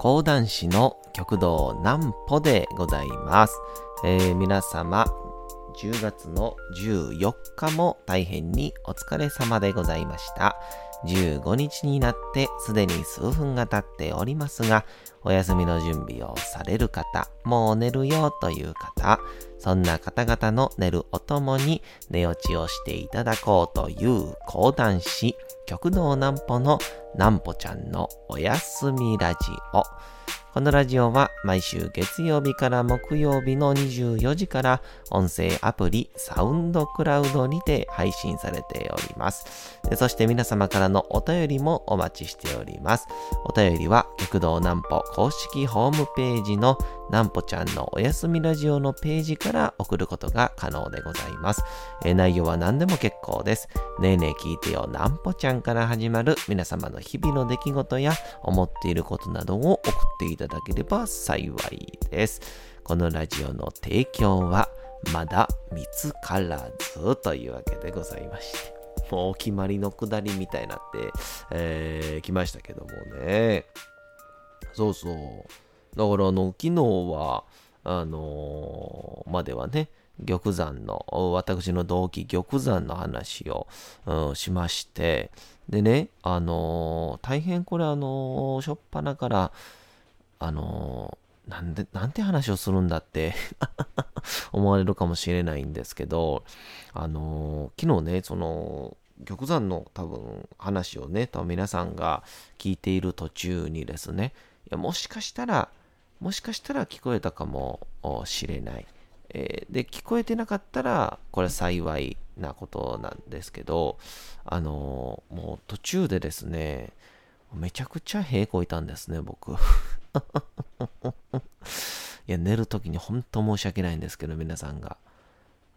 講談師の極道南歩でございます。えー皆様、10月の14日も大変にお疲れ様でございました。15日になってすでに数分が経っておりますが、お休みの準備をされる方、もう寝るよという方、そんな方々の寝るおともに寝落ちをしていただこうという講談師、極道南歩のなんぽちゃんのおやすみラジオ。このラジオは毎週月曜日から木曜日の24時から音声アプリサウンドクラウドにて配信されております。そして皆様からのお便りもお待ちしております。お便りは極道南歩公式ホームページの南歩ちゃんのおやすみラジオのページから送ることが可能でございます。え内容は何でも結構です。ねえねえ聞いてよ南歩ちゃんから始まる皆様の日々の出来事や思っていることなどを送っていただければ幸いです。このラジオの提供はまだ見つからずというわけでございまして。もうお決まりのくだりみたいになって、えー来ましたけどもね。そうそう。だからあの、昨日は、あのーまではね、玉山の、私の同期玉山の話を、うんしまして、でね、あのー大変これあのー、しょっぱなから、あのーなんで、なんて話をするんだって 思われるかもしれないんですけど、あの昨日ね、その、玉山の多分話をね、多分皆さんが聞いている途中にですね、いやもしかしたら、もしかしたら聞こえたかもしれない。えーで、聞こえてなかったら、これ幸いなことなんですけど、あのーもう途中でですね、めちゃくちゃ屁こいたんですね、僕。いや、寝るときに本当申し訳ないんですけど、皆さんが。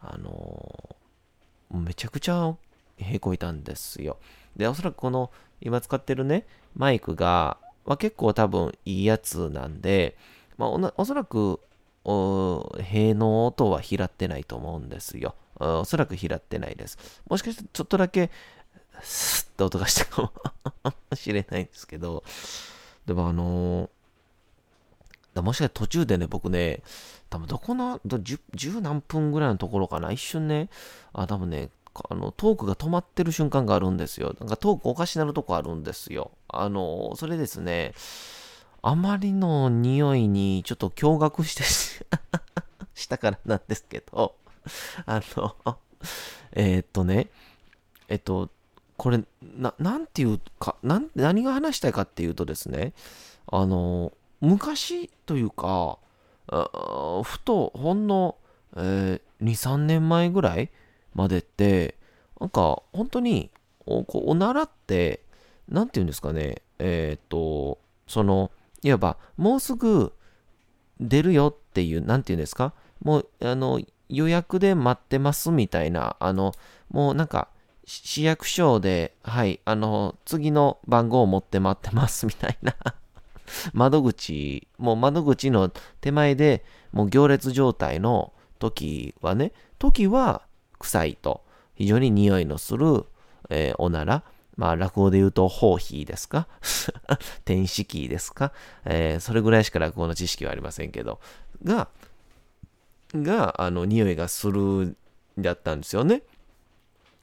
あのーめちゃくちゃへこいたんですよ。で、おそらくこの今使ってるね、マイクが、ま、結構多分いいやつなんで、まあ、おおそらく、お塀の音は拾ってないと思うんですよ。おそらく拾ってないです。もしかしてちょっとだけ、スッと音がしたかもしれないんですけど、でもあのーもしかして途中でね、僕ね、多分どこの、ど 10, 10何分ぐらいのところかな、一瞬ね、あ、多分ね、あのトークが止まってる瞬間があるんですよ。なんかトークおかしなるとこあるんですよ。あの、それですね、あまりの匂いにちょっと驚愕して したからなんですけど、あの、えーっとね、えっと、これ、ななんていうか、なん何が話したいかっていうとですね、あの、昔というか、あふとほんの、えー2、3年前ぐらいまでって、なんか本当におこうおならって、なんていうんですかね、えーっと、その、いわばもうすぐ出るよっていう、なんていうんですか、もうあの予約で待ってますみたいな、あの、もうなんか、市役所で、はい、あの、次の番号を持って待ってますみたいな 窓口、もう窓口の手前でもう行列状態の時はね、時は臭いと、非常に匂いのする、えーおなら、まあ落語で言うと、ホーヒーですか？天使キーですか、えーそれぐらいしか落語の知識はありませんけど、が、が、あの、匂いがするんだったんですよね。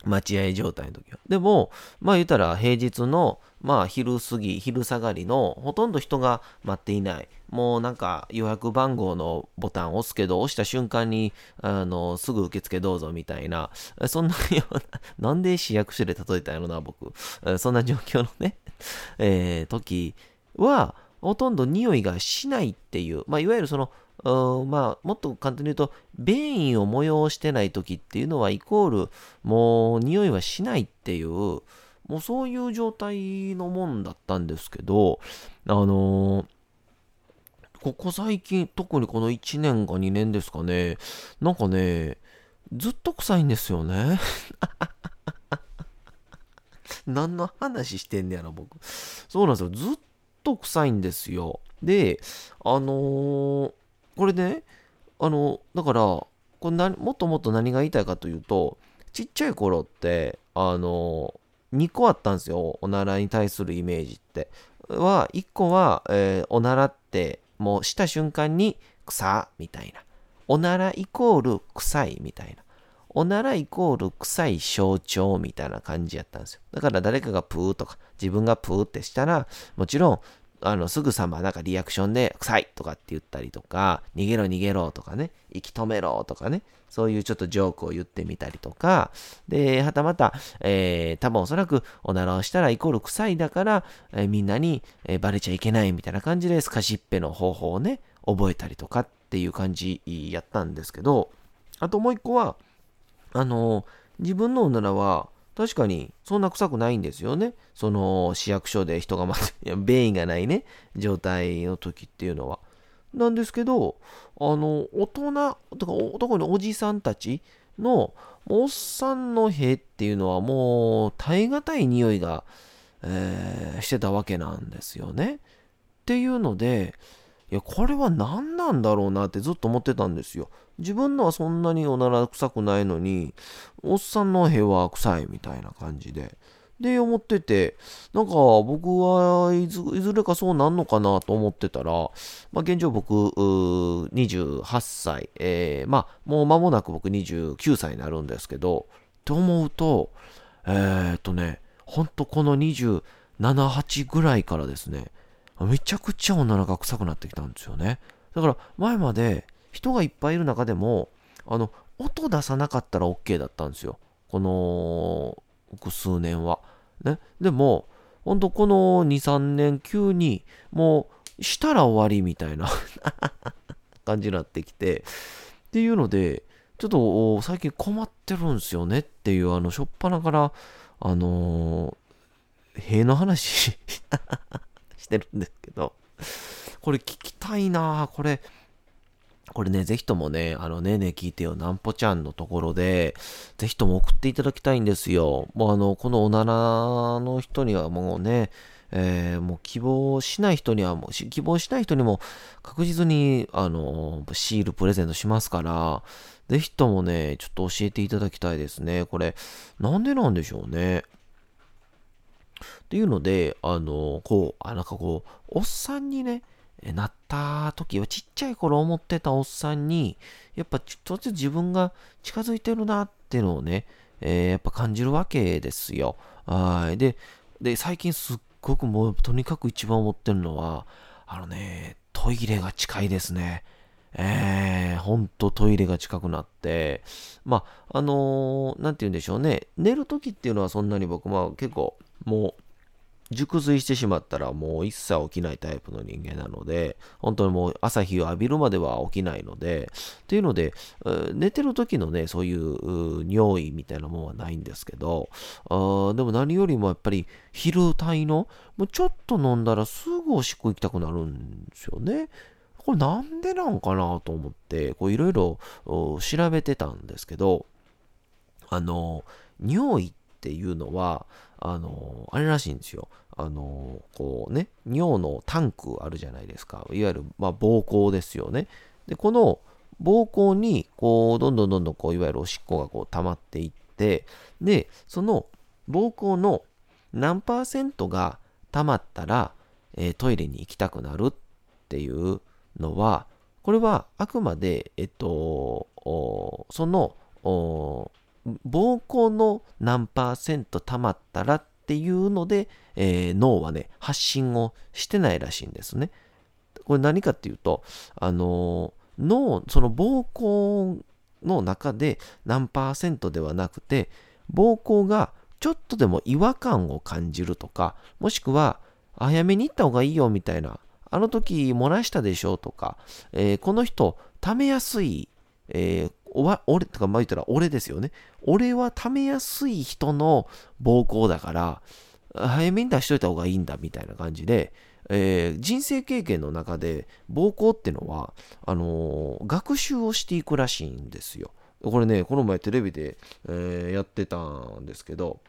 待合状態の時は。でも、まあ言ったら平日の、まあ昼過ぎ、昼下がりのほとんど人が待っていない。もうなんか予約番号のボタンを押すけど、押した瞬間に、あの、すぐ受付どうぞみたいな、そんなような、なんで市役所で例えたんやろな、僕。そんな状況のね、えー時は、ほとんど匂いがしないっていう、まあいわゆるその、まあ、もっと簡単に言うと、便意を催してない時っていうのは、イコール、もう、匂いはしないっていう、もうそういう状態のもんだったんですけど、あのーここ最近、特にこの1年か2年ですかね、なんかね、ずっと臭いんですよね。何の話してんねやろ、僕。そうなんですよ。ずっと臭いんですよ。で、あのーこれね、あの、だから、これなもっともっと何が言いたいかというと、ちっちゃい頃って、あの、2個あったんですよ。おならに対するイメージって。は、1個は、えー、おならって、もうした瞬間に草みたいな。おならイコール臭いみたいな。おならイコール臭い象徴みたいな感じやったんですよ。だから誰かがプーとか自分がプーってしたら、もちろんあの、すぐさまなんかリアクションで、臭いとかって言ったりとか、逃げろ逃げろとかね、息止めろとかね、そういうちょっとジョークを言ってみたりとか、で、はたまた、えー、多分おそらくおならをしたらイコール臭いだから、えー、みんなに、えー、バレちゃいけないみたいな感じでスカシッペの方法をね、覚えたりとかっていう感じやったんですけど、あともう一個は、あの自分のおならは、確かにそんな臭くないんですよね。その市役所で人が待って、便意がないね、状態の時っていうのは。なんですけど、あの、大人、とか特におじさんたちの、おっさんの屁っていうのはもう耐え難い匂いが、えー、してたわけなんですよね。っていうので、いや、これは何なんだろうなってずっと思ってたんですよ。自分のはそんなにおなら臭くないのに、おっさんの部は臭いみたいな感じで。で、思ってて、なんか僕はいずれかそうなんのかなと思ってたら、まあ、現状僕、28歳、えー、まあ、もう間もなく僕29歳になるんですけど、って思うと、えー、っとね、ほんとこの27、8ぐらいからですね、めちゃくちゃおならが臭くなってきたんですよね。だから前まで人がいっぱいいる中でも、あの、音出さなかったら OK だったんですよ。この、数年は。ね。でも、ほんとこの2、3年急に、もう、したら終わりみたいな 感じになってきて、っていうので、ちょっと最近困ってるんですよねっていう、あの、しょっぱなから、あのー、塀の話してるんですけど、これ聞きたいなこれ、これね、ぜひともね、あのねね聞いてよ、なんぽちゃんのところで、ぜひとも送っていただきたいんですよ。もうあの、このおならの人にはもうね、えー、もう希望しない人にはもう、希望しない人にも確実に、あの、シールプレゼントしますから、ぜひともね、ちょっと教えていただきたいですね。これ、なんでなんでしょうね。っていうので、あの、こう、あ、なんかこう、おっさんにね、なった時はちっちゃい頃思ってたおっさんに、やっぱちょっとずつ自分が近づいてるなっていうのをね、えー、やっぱ感じるわけですよ。はい。で、で、最近すっごくもうとにかく一番思ってるのは、あのね、トイレが近いですね。えー、ほんとトイレが近くなって、まあ、あのー、なんて言うんでしょうね。寝るときっていうのはそんなに僕、まあ結構、もう、熟睡してしまったらもう一切起きないタイプの人間なので、本当にもう朝日を浴びるまでは起きないので、っていうので、寝てる時のね、そういう尿意みたいなもんはないんですけど、あでも何よりもやっぱり昼帯の、もうちょっと飲んだらすぐおしっこ行きたくなるんですよね。これなんでなんかなと思って、こういろいろ調べてたんですけど、あの、尿意っっていうのは、あの、あれらしいんですよ。あの、こうね、尿のタンクあるじゃないですか。いわゆる、まあ、膀胱ですよね。で、この膀胱に、こう、どんどんどんどん、こう、いわゆるおしっこがこう、溜まっていって、で、その膀胱の何パーセントが溜まったら、えー、トイレに行きたくなるっていうのは、これはあくまで、えっと、その、膀胱の何パーセント溜まったらっていうので、えー、脳はね、発信をしてないらしいんですね。これ何かっていうと、あのー、脳、その膀胱の中で何パーセントではなくて、膀胱がちょっとでも違和感を感じるとか、もしくは、早めに行った方がいいよみたいな、あの時漏らしたでしょとか、えー、この人、溜めやすい、えー、おわ俺とかまあ言ったら俺ですよね。俺は溜めやすい人の暴行だから、早めに出しといた方がいいんだみたいな感じで、えー、人生経験の中で暴行ってのは、あのー、学習をしていくらしいんですよ。これね、この前テレビで、えー、やってたんですけど、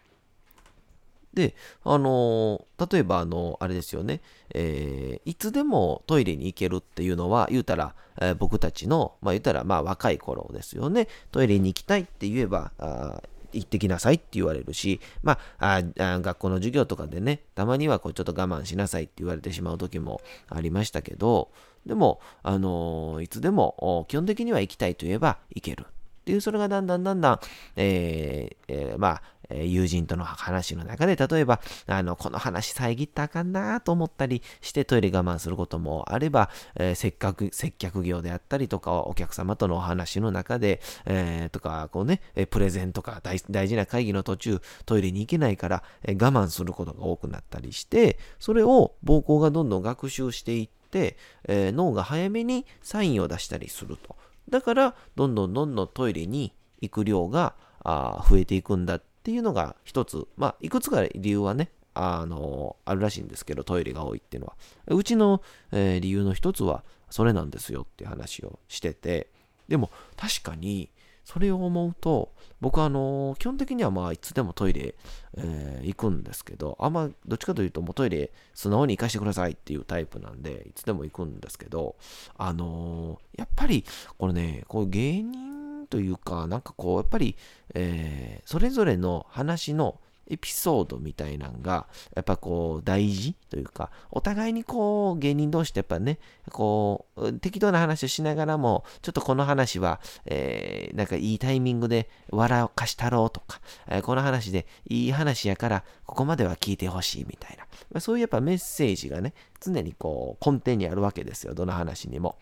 で、あのー、例えば、あのー、あれですよね、えー、いつでもトイレに行けるっていうのは、言うたら、え僕たちの、まあ言うたら、まあ若い頃ですよね、トイレに行きたいって言えば、あ行ってきなさいって言われるし、まあ、あ学校の授業とかでね、たまにはこうちょっと我慢しなさいって言われてしまう時もありましたけど、でも、あの、いつでも基本的には行きたいと言えば行ける。っていう、それがだんだんだんだん、えーえー、まあ、友人との話の中で、例えば、あの、この話遮ったあかんなと思ったりしてトイレ我慢することもあれば、えー、せっかく接客業であったりとか、お客様とのお話の中で、えー、とか、こうね、プレゼンとか大大事な会議の途中、トイレに行けないから、え、我慢することが多くなったりして、それを膀胱がどんどん学習していって、えー、脳が早めにサインを出したりすると。だから、どんどんどんどんトイレに行く量があ増えていくんだってっていうのが一つ、まあ、いくつか理由はね、あの、あるらしいんですけど、トイレが多いっていうのは。うちの、えー、理由の一つは、それなんですよっていう話をしてて、でも確かに、それを思うと、僕はあの、基本的にはまあ、いつでもトイレ、えー、行くんですけど、あんま、どっちかというと、もうトイレ素直に行かしてくださいっていうタイプなんで、いつでも行くんですけど、あのー、やっぱり、これね、こう芸人というか、なんかこう、やっぱり、えー、それぞれの話のエピソードみたいなんが、やっぱこう大事というか、お互いにこう芸人同士ってやっぱね、こう適当な話をしながらも、ちょっとこの話は、えー、なんかいいタイミングで笑かしたろうとか、えー、この話でいい話やから、ここまでは聞いてほしいみたいな、ま、そういうやっぱメッセージがね、常にこう根底にあるわけですよ、どの話にも。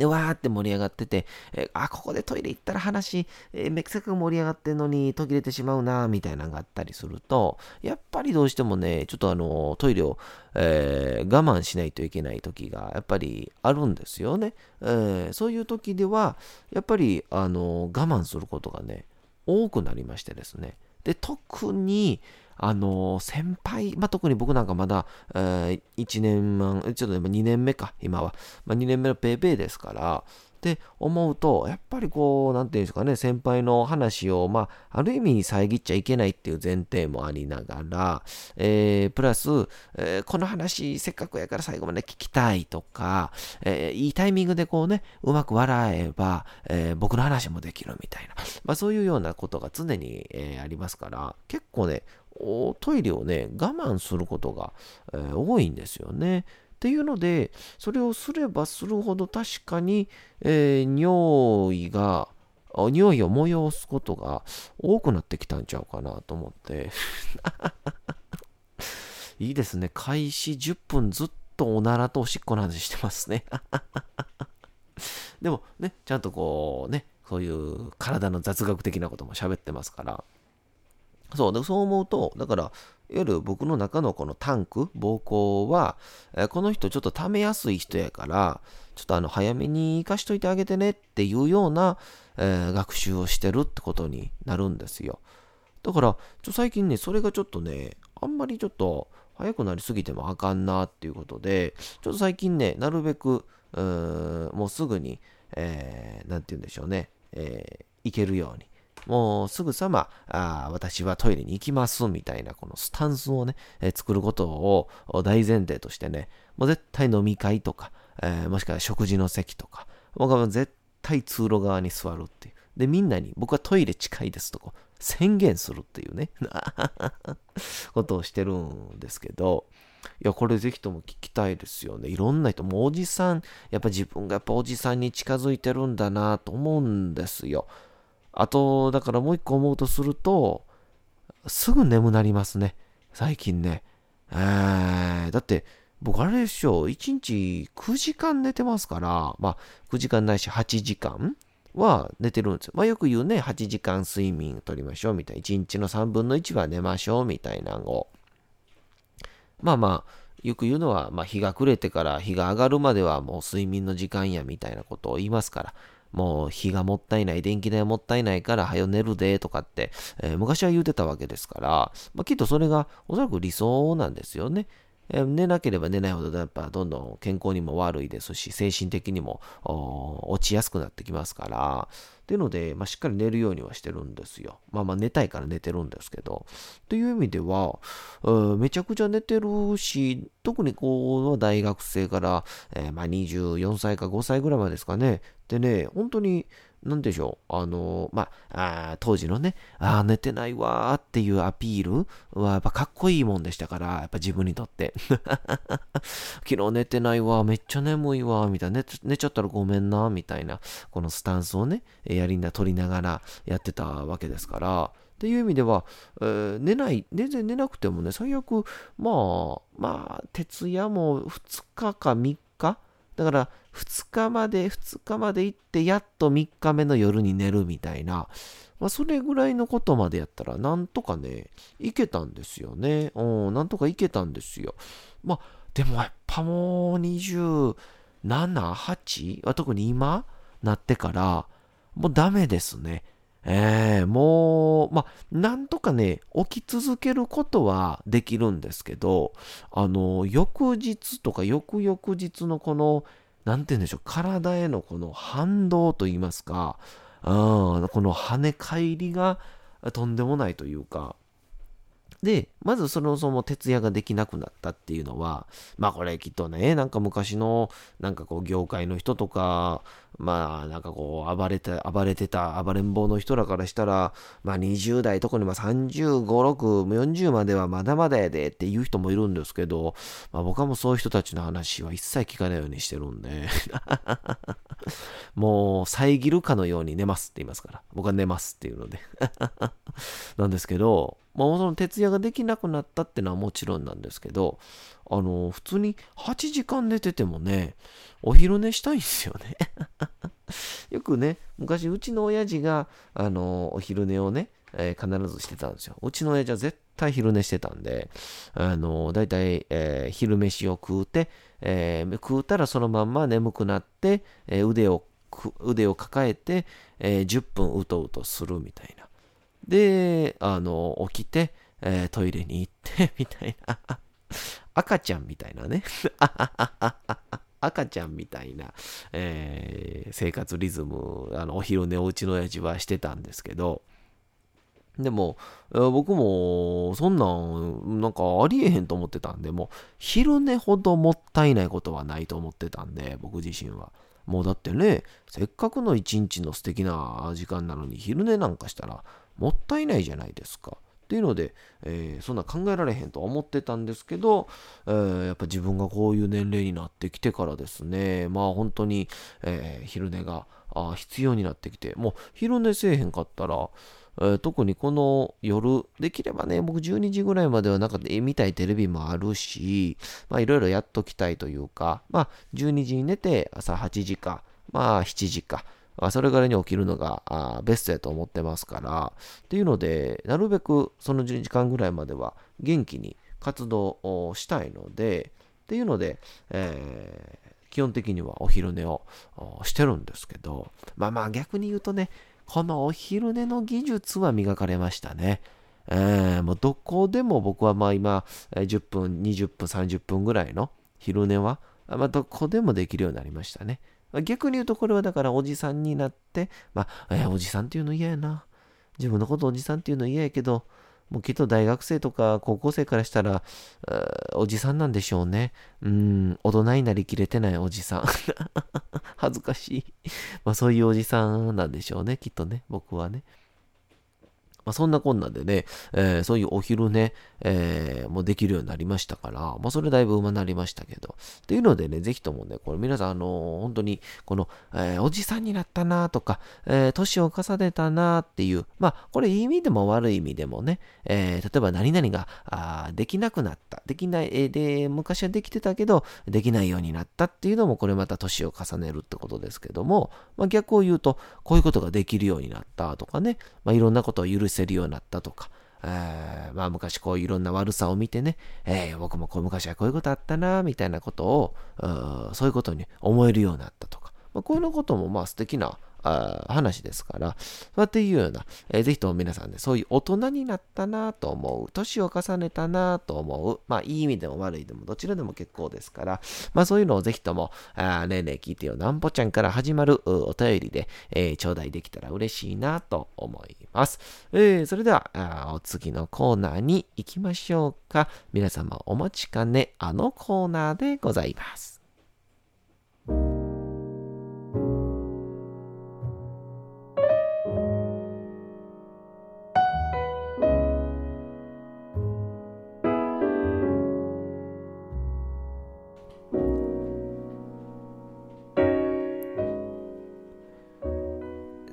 で、わーって盛り上がってて、えー、あ、ここでトイレ行ったら話、えー、めくせく盛り上がってんのに途切れてしまうな、みたいなのがあったりすると、やっぱりどうしてもね、ちょっとあの、トイレを、えー、我慢しないといけない時が、やっぱりあるんですよね。えー、そういう時では、やっぱり、あの、我慢することがね、多くなりましてですね。で、特に、あの、先輩、まあ、特に僕なんかまだ、えー、1年満、ちょっと2年目か、今は。まあ、2年目のペーペーですから、って思うと、やっぱりこう、なんていうんですかね、先輩の話を、まあ、ある意味遮っちゃいけないっていう前提もありながら、えー、プラス、えー、この話、せっかくやから最後まで聞きたいとか、えー、いいタイミングでこうね、うまく笑えば、え僕の話もできるみたいな、まあ、そういうようなことが常に、えありますから、結構ね、おトイレをね、我慢することが、えー、多いんですよね。っていうので、それをすればするほど確かに、えー、尿意が、尿意を催すことが多くなってきたんちゃうかなと思って。いいですね。開始10分ずっとおならとおしっこの話してますね。でもね、ちゃんとこうね、そういう体の雑学的なことも喋ってますから、そう、でそう思うと、だから、いわゆる僕の中のこのタンク、膀胱は、えー、この人ちょっと溜めやすい人やから、ちょっとあの早めに行かしといてあげてねっていうような、えー、学習をしてるってことになるんですよ。だから、ちょ最近ね、それがちょっとね、あんまりちょっと早くなりすぎてもあかんなっていうことで、ちょっと最近ね、なるべく、うんもうすぐに、えー、なんて言うんでしょうね、えー、行けるように。もうすぐさま、あ私はトイレに行きますみたいなこのスタンスをね、えー、作ることを大前提としてね、もう絶対飲み会とか、えー、もしくは食事の席とか、僕は絶対通路側に座るっていう。で、みんなに僕はトイレ近いですとこ宣言するっていうね、ことをしてるんですけど、いや、これぜひとも聞きたいですよね。いろんな人、もうおじさん、やっぱ自分がやっぱおじさんに近づいてるんだなと思うんですよ。あと、だからもう一個思うとすると、すぐ眠なりますね。最近ね。えー、だって、僕あれでしょ、1日9時間寝てますから、まあ、9時間ないし8時間は寝てるんですよ。まあ、よく言うね、8時間睡眠とりましょうみたいな。1日の3分の1は寝ましょうみたいなのを。まあまあ、よく言うのは、まあ、日が暮れてから日が上がるまではもう睡眠の時間やみたいなことを言いますから、もう日がもったいない、電気代もったいないから、はよ寝るで、とかって、えー、昔は言うてたわけですから、まあ、きっとそれがおそらく理想なんですよね。寝なければ寝ないほどやっぱどんどん健康にも悪いですし、精神的にも落ちやすくなってきますから、っていうので、まあ、しっかり寝るようにはしてるんですよ。まあまあ寝たいから寝てるんですけど。という意味では、めちゃくちゃ寝てるし、特にこう、大学生から、えー、まあ24歳か5歳ぐらいまでですかね。でね、本当になんでしょう、あの、まあ、当時のね、ああ、寝てないわーっていうアピールはやっぱかっこいいもんでしたから、やっぱ自分にとって。昨日寝てないわ、めっちゃ眠いわ、みたいな、寝寝ちゃったらごめんな、みたいな、このスタンスをね、やりな、取りながらやってたわけですから、っていう意味では、えー、寝ない、全然寝なくてもね、最悪、まあ、まあ、徹夜も2日か3日だから、2日まで、2日まで行って、やっと3日目の夜に寝るみたいな、まあ、それぐらいのことまでやったら、なんとかね、いけたんですよね。うん、なんとかいけたんですよ。まあ、でもやっぱもう27、8? は特に今なってから、もうダメですね。えー、もう、まあ、なんとかね、起き続けることはできるんですけど、あの、翌日とか翌々日のこの、なんて言うんでしょう、体へのこの反動と言いますか、うん、この跳ね返りがとんでもないというか、で、まずそもそも徹夜ができなくなったっていうのは、まあこれきっとね、なんか昔の、なんかこう業界の人とか、まあなんかこう暴れて、暴れてた暴れん坊の人らからしたら、まあ20代、特にまあ35、6、40まではまだまだやでっていう人もいるんですけど、まあ僕はもうそういう人たちの話は一切聞かないようにしてるんで。もう遮るかのように寝ますって言いますから、僕は寝ますっていうので。なんですけど、まあ、その徹夜ができなくなったってのはもちろんなんですけど、あの、普通に8時間寝ててもね、お昼寝したいんですよね よくね、昔うちの親父が、あの、お昼寝をね、えー、必ずしてたんですよ。うちの親父は絶対昼寝してたんで、あの、だいたい、えー、昼飯を食うて、えー、食うたらそのまんま眠くなって、え腕を、腕を抱えて、え10分うとうとするみたいな。で、あの、起きて、え、トイレに行って、みたいな。赤ちゃんみたいなね。赤ちゃんみたいな、えー、生活リズム、あの、お昼寝をうちの親父はしてたんですけど、でも、僕も、そんなん、なんかありえへんと思ってたんで、もう、昼寝ほどもったいないことはないと思ってたんで、僕自身は。もうだってね、せっかくの一日の素敵な時間なのに、昼寝なんかしたら、もったいないじゃないですか。っていうので、えー、そんな考えられへんと思ってたんですけど、えー、やっぱ自分がこういう年齢になってきてからですね、まあ本当に、えー、昼寝があ必要になってきて、もう昼寝せえへんかったら、えー、特にこの夜、できればね、僕12時ぐらいまではなんか見たいテレビもあるし、まあいろいろやっときたいというか、まあ12時に寝て朝8時か、まあ7時か、それぐらに起きるのがベストやと思ってますから、っていうので、なるべくその12時間ぐらいまでは元気に活動をしたいので、っていうので、えー、基本的にはお昼寝をしてるんですけど、まあまあ逆に言うとね、このお昼寝の技術は磨かれましたね。えー、もうどこでも僕はまあ今、10分、20分、30分ぐらいの昼寝は、まあ、どこでもできるようになりましたね。逆に言うとこれはだからおじさんになって、まあ、えー、おじさんっていうの嫌やな。自分のことおじさんっていうの嫌やけど、もうきっと大学生とか高校生からしたら、おじさんなんでしょうね。うん、大人になりきれてないおじさん。恥ずかしい。まあそういうおじさんなんでしょうね、きっとね、僕はね。まあ、そんなこんなでね、えー、そういうお昼ね、えー、もうできるようになりましたから、まあ、それだいぶ馬なりましたけど。っていうのでね、ぜひともね、これ皆さん、あのー、本当に、この、え、おじさんになったなとか、え、年を重ねたなっていう、まあ、これいい意味でも悪い意味でもね、え、例えば何々があできなくなった、できない、え、で、昔はできてたけど、できないようになったっていうのも、これまた年を重ねるってことですけども、まあ、逆を言うと、こういうことができるようになったとかね、まあ、いろんなことを許せるようになったとか、えー、まあ昔こういろんな悪さを見てね、えー、僕もこう昔はこういうことあったな、みたいなことを、そういうことに思えるようになったとか、まあ、こういうこともまあ素敵なあ話ですから、そうやっていうような、えー、ぜひとも皆さんね、そういう大人になったなと思う、年を重ねたなと思う、まあいい意味でも悪いでもどちらでも結構ですから、まあそういうのをぜひとも、あねえねえ聞いてよなんぽちゃんから始まるお便りで、えー、頂戴できたら嬉しいなと思います。えー、それではあ、お次のコーナーに行きましょうか。皆様お待ちかね、あのコーナーでございます。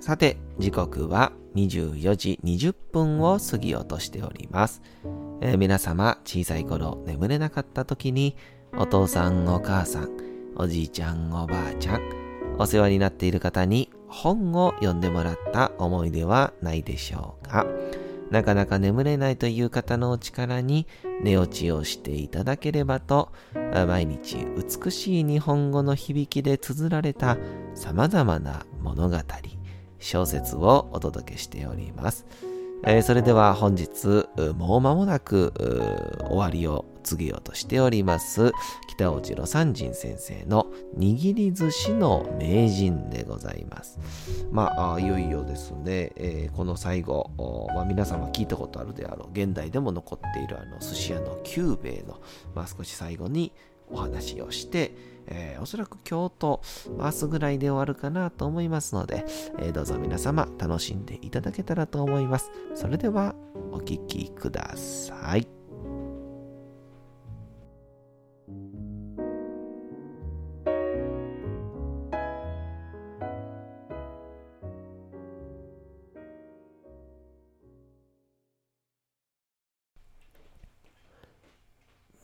さて、時刻は24時20分を過ぎようとしております。えー、皆様、小さい頃眠れなかった時に、お父さん、お母さん、おじいちゃん、おばあちゃん、お世話になっている方に本を読んでもらった思い出はないでしょうか。なかなか眠れないという方のお力に寝落ちをしていただければと、毎日美しい日本語の響きで綴られた様々な物語、小説をお届けしております。えー、それでは本日、もう間もなく終わりを告げようとしております、北尾路三人先生の握り寿司の名人でございます。まあ、いよいよですね、えー、この最後、まあ、皆様聞いたことあるであろう、現代でも残っているあの寿司屋の久兵衛の、まあ、少し最後にお話をして、えー、おそらく今日と明日ぐらいで終わるかなと思いますので、えー、どうぞ皆様楽しんでいただけたらと思います。それではお聴きください。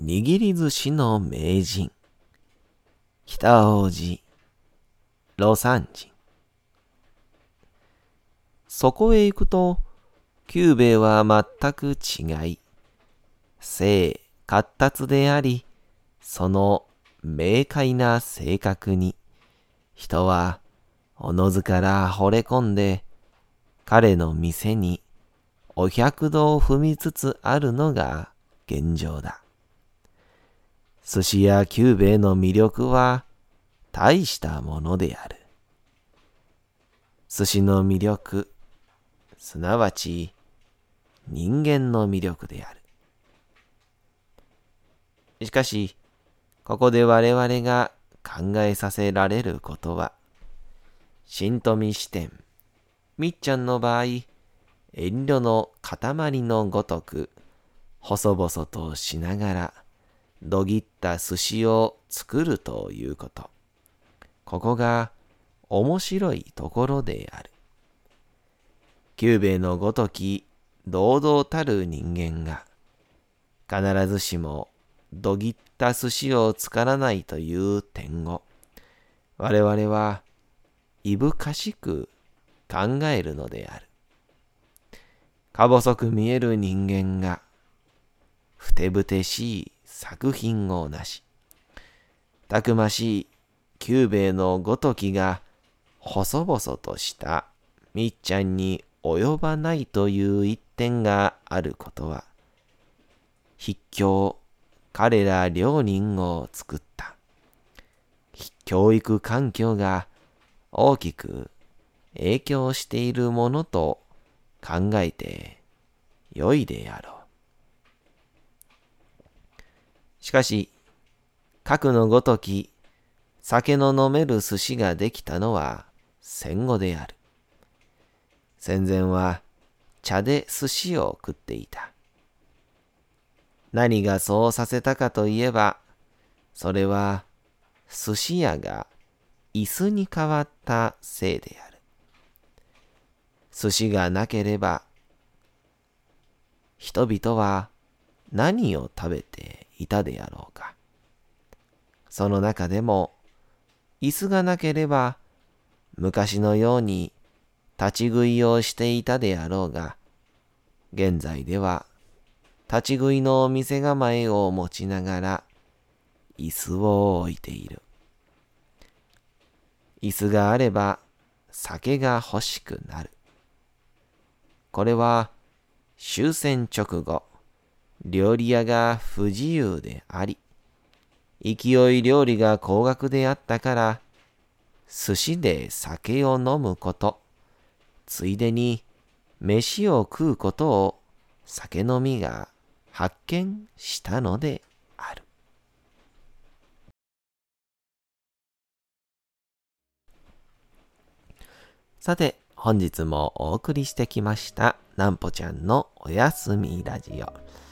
握り寿司の名人北王子、魯山人。そこへ行くと、久兵衛は全く違い、性、活達であり、その明快な性格に、人はおのずから惚れ込んで、彼の店にお百度を踏みつつあるのが現状だ。寿司屋久兵衛の魅力は大したものである。寿司の魅力、すなわち人間の魅力である。しかし、ここで我々が考えさせられることは、新富視点、みっちゃんの場合、遠慮の塊のごとく、細々としながら、どぎった寿司を作るということ。ここが面白いところである。久兵衛のごとき堂々たる人間が必ずしもどぎった寿司を作らないという点を我々はいぶかしく考えるのである。か細く見える人間がふてぶてしい作品をなし、たくましい久兵衛のごときが細々としたみっちゃんに及ばないという一点があることは、筆教彼ら両人を作った教育環境が大きく影響しているものと考えてよいであろう。しかし、核のごとき、酒の飲める寿司ができたのは戦後である。戦前は茶で寿司を食っていた。何がそうさせたかといえば、それは寿司屋が椅子に変わったせいである。寿司がなければ、人々は何を食べていたであろうか。その中でも、椅子がなければ、昔のように立ち食いをしていたであろうが、現在では、立ち食いのお店構えを持ちながら、椅子を置いている。椅子があれば、酒が欲しくなる。これは、終戦直後、料理屋が不自由であり、勢い料理が高額であったから、寿司で酒を飲むこと、ついでに飯を食うことを酒飲みが発見したのである。さて、本日もお送りしてきました、なんぽちゃんのおやすみラジオ。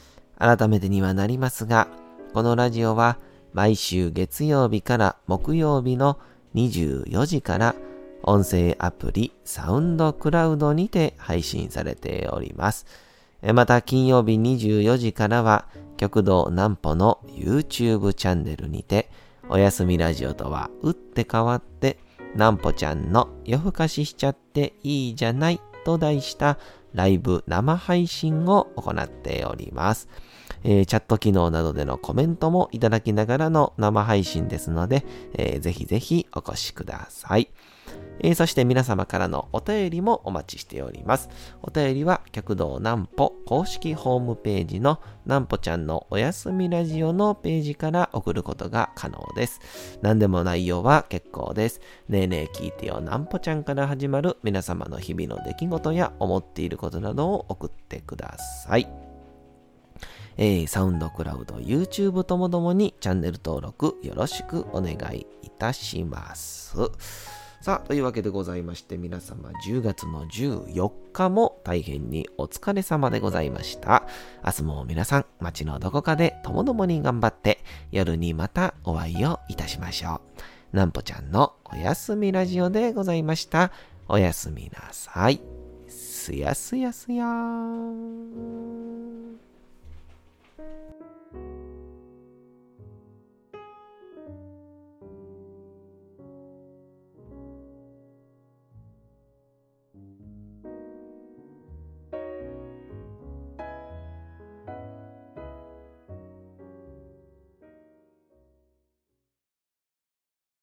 改めてにはなりますが、このラジオは毎週月曜日から木曜日の24時から音声アプリサウンドクラウドにて配信されております。また金曜日24時からは極道南歩の YouTube チャンネルにておやすみラジオとは打って変わって南歩ちゃんの夜更かししちゃっていいじゃないと題したライブ生配信を行っております。えー、チャット機能などでのコメントもいただきながらの生配信ですので、えー、ぜひぜひお越しください。えー、そして皆様からのお便りもお待ちしております。お便りは、客道南歩公式ホームページの南歩ちゃんのおやすみラジオのページから送ることが可能です。何でも内容は結構です。ねえねえ聞いてよ南歩ちゃんから始まる皆様の日々の出来事や思っていることなどを送ってください。えー、サウンドクラウド、YouTube ともどもにチャンネル登録よろしくお願いいたします。さあ、というわけでございまして、皆様10月の14日も大変にお疲れ様でございました。明日も皆さん、街のどこかでともどもに頑張って、夜にまたお会いをいたしましょう。なんぽちゃんのおやすみラジオでございました。おやすみなさい。すやすやすやーん。Thank you.